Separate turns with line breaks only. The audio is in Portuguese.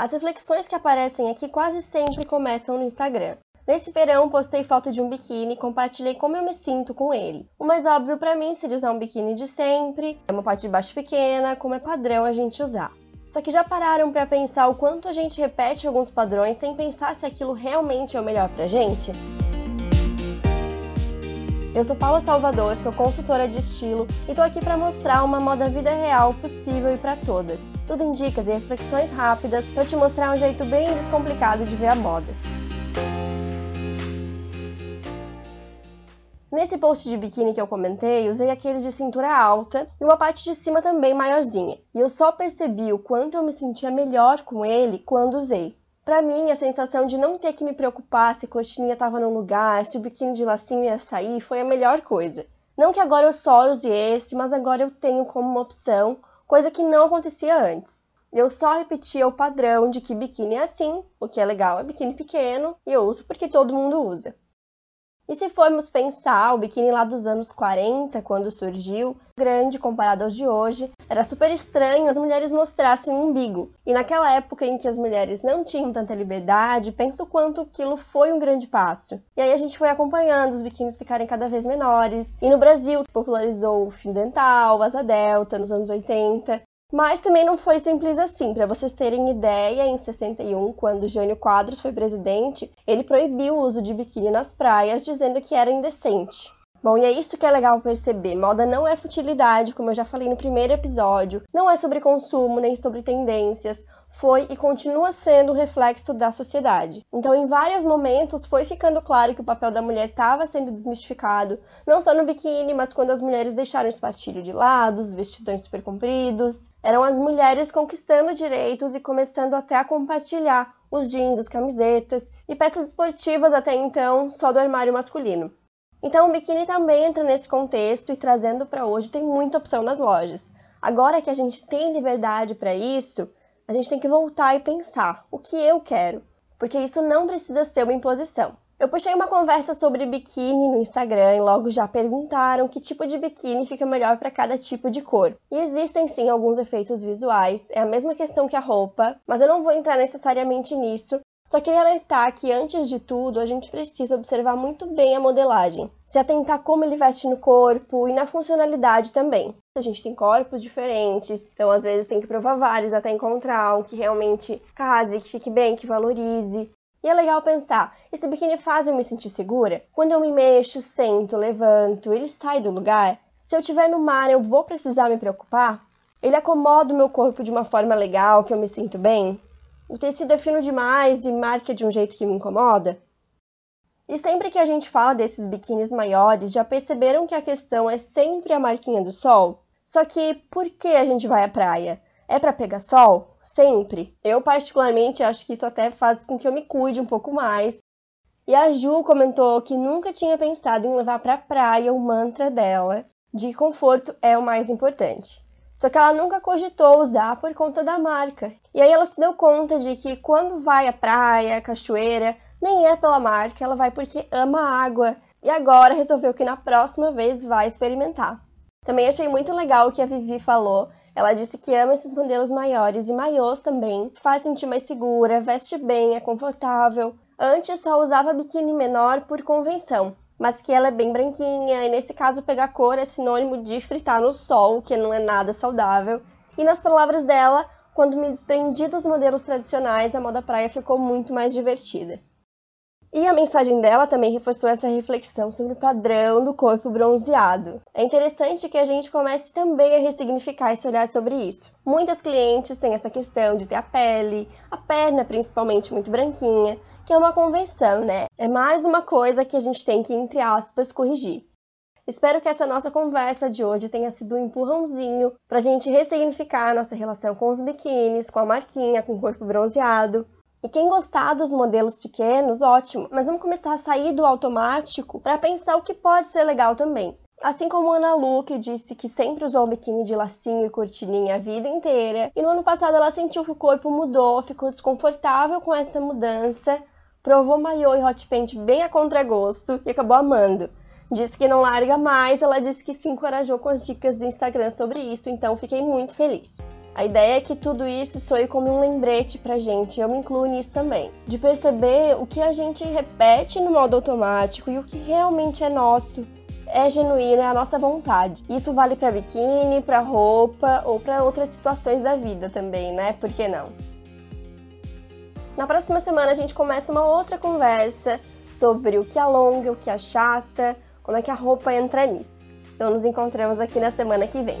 As reflexões que aparecem aqui quase sempre começam no Instagram. Nesse verão, postei foto de um biquíni e compartilhei como eu me sinto com ele. O mais óbvio para mim seria usar um biquíni de sempre, uma parte de baixo pequena, como é padrão a gente usar. Só que já pararam para pensar o quanto a gente repete alguns padrões sem pensar se aquilo realmente é o melhor pra gente? Eu sou Paula Salvador, sou consultora de estilo e tô aqui para mostrar uma moda vida real possível e para todas. Tudo em dicas e reflexões rápidas para te mostrar um jeito bem descomplicado de ver a moda. Nesse post de biquíni que eu comentei, usei aqueles de cintura alta e uma parte de cima também maiorzinha. E eu só percebi o quanto eu me sentia melhor com ele quando usei. Para mim, a sensação de não ter que me preocupar se coxinha estava no lugar, se o biquíni de lacinho ia sair, foi a melhor coisa. Não que agora eu só use esse, mas agora eu tenho como uma opção, coisa que não acontecia antes. Eu só repetia o padrão de que biquíni é assim, o que é legal é biquíni pequeno, e eu uso porque todo mundo usa. E se formos pensar, o biquíni lá dos anos 40, quando surgiu, grande comparado aos de hoje, era super estranho as mulheres mostrassem um umbigo. E naquela época em que as mulheres não tinham tanta liberdade, penso quanto aquilo foi um grande passo. E aí a gente foi acompanhando os biquínis ficarem cada vez menores. E no Brasil popularizou o fio dental, asa delta nos anos 80. Mas também não foi simples assim. Para vocês terem ideia, em 61, quando Jânio Quadros foi presidente, ele proibiu o uso de biquíni nas praias, dizendo que era indecente. Bom, e é isso que é legal perceber. Moda não é futilidade, como eu já falei no primeiro episódio. Não é sobre consumo, nem sobre tendências foi e continua sendo reflexo da sociedade. Então, em vários momentos, foi ficando claro que o papel da mulher estava sendo desmistificado, não só no biquíni, mas quando as mulheres deixaram o espartilho de lado, os vestidões super compridos. Eram as mulheres conquistando direitos e começando até a compartilhar os jeans, as camisetas e peças esportivas até então só do armário masculino. Então, o biquíni também entra nesse contexto e trazendo para hoje tem muita opção nas lojas. Agora que a gente tem liberdade para isso, a gente tem que voltar e pensar o que eu quero, porque isso não precisa ser uma imposição. Eu puxei uma conversa sobre biquíni no Instagram e logo já perguntaram que tipo de biquíni fica melhor para cada tipo de cor. E existem sim alguns efeitos visuais, é a mesma questão que a roupa, mas eu não vou entrar necessariamente nisso, só queria alertar que, antes de tudo, a gente precisa observar muito bem a modelagem, se atentar como ele veste no corpo e na funcionalidade também. A gente tem corpos diferentes, então às vezes tem que provar vários até encontrar um que realmente case, que fique bem, que valorize. E é legal pensar, esse biquíni faz eu me sentir segura? Quando eu me mexo, sento, levanto, ele sai do lugar? Se eu estiver no mar, eu vou precisar me preocupar? Ele acomoda o meu corpo de uma forma legal, que eu me sinto bem? O tecido é fino demais e marca de um jeito que me incomoda? E sempre que a gente fala desses biquínis maiores, já perceberam que a questão é sempre a marquinha do sol? Só que por que a gente vai à praia? É para pegar sol? Sempre. Eu particularmente acho que isso até faz com que eu me cuide um pouco mais. E a Ju comentou que nunca tinha pensado em levar para praia o mantra dela de conforto é o mais importante. Só que ela nunca cogitou usar por conta da marca. E aí ela se deu conta de que quando vai à praia, à cachoeira, nem é pela marca, ela vai porque ama a água. E agora resolveu que na próxima vez vai experimentar. Também achei muito legal o que a Vivi falou. Ela disse que ama esses modelos maiores e maiôs também, faz sentir mais segura, veste bem, é confortável. Antes só usava biquíni menor por convenção, mas que ela é bem branquinha, e nesse caso pegar cor é sinônimo de fritar no sol, que não é nada saudável. E nas palavras dela, quando me desprendi dos modelos tradicionais, a moda praia ficou muito mais divertida. E a mensagem dela também reforçou essa reflexão sobre o padrão do corpo bronzeado. É interessante que a gente comece também a ressignificar esse olhar sobre isso. Muitas clientes têm essa questão de ter a pele, a perna principalmente muito branquinha, que é uma convenção, né? É mais uma coisa que a gente tem que, entre aspas, corrigir. Espero que essa nossa conversa de hoje tenha sido um empurrãozinho para a gente ressignificar a nossa relação com os biquínis, com a marquinha, com o corpo bronzeado e quem gostar dos modelos pequenos, ótimo, mas vamos começar a sair do automático para pensar o que pode ser legal também. Assim como Ana Lu, que disse que sempre usou biquíni de lacinho e cortininha a vida inteira, e no ano passado ela sentiu que o corpo mudou, ficou desconfortável com essa mudança, provou maiô e hot paint bem a contragosto e acabou amando. Disse que não larga mais, ela disse que se encorajou com as dicas do Instagram sobre isso, então fiquei muito feliz. A ideia é que tudo isso soe como um lembrete pra gente, eu me incluo nisso também, de perceber o que a gente repete no modo automático e o que realmente é nosso, é genuíno, é a nossa vontade. Isso vale para biquíni, para roupa ou para outras situações da vida também, né? Por que não? Na próxima semana a gente começa uma outra conversa sobre o que alonga, o que achata, como é que a roupa entra nisso. Então nos encontramos aqui na semana que vem.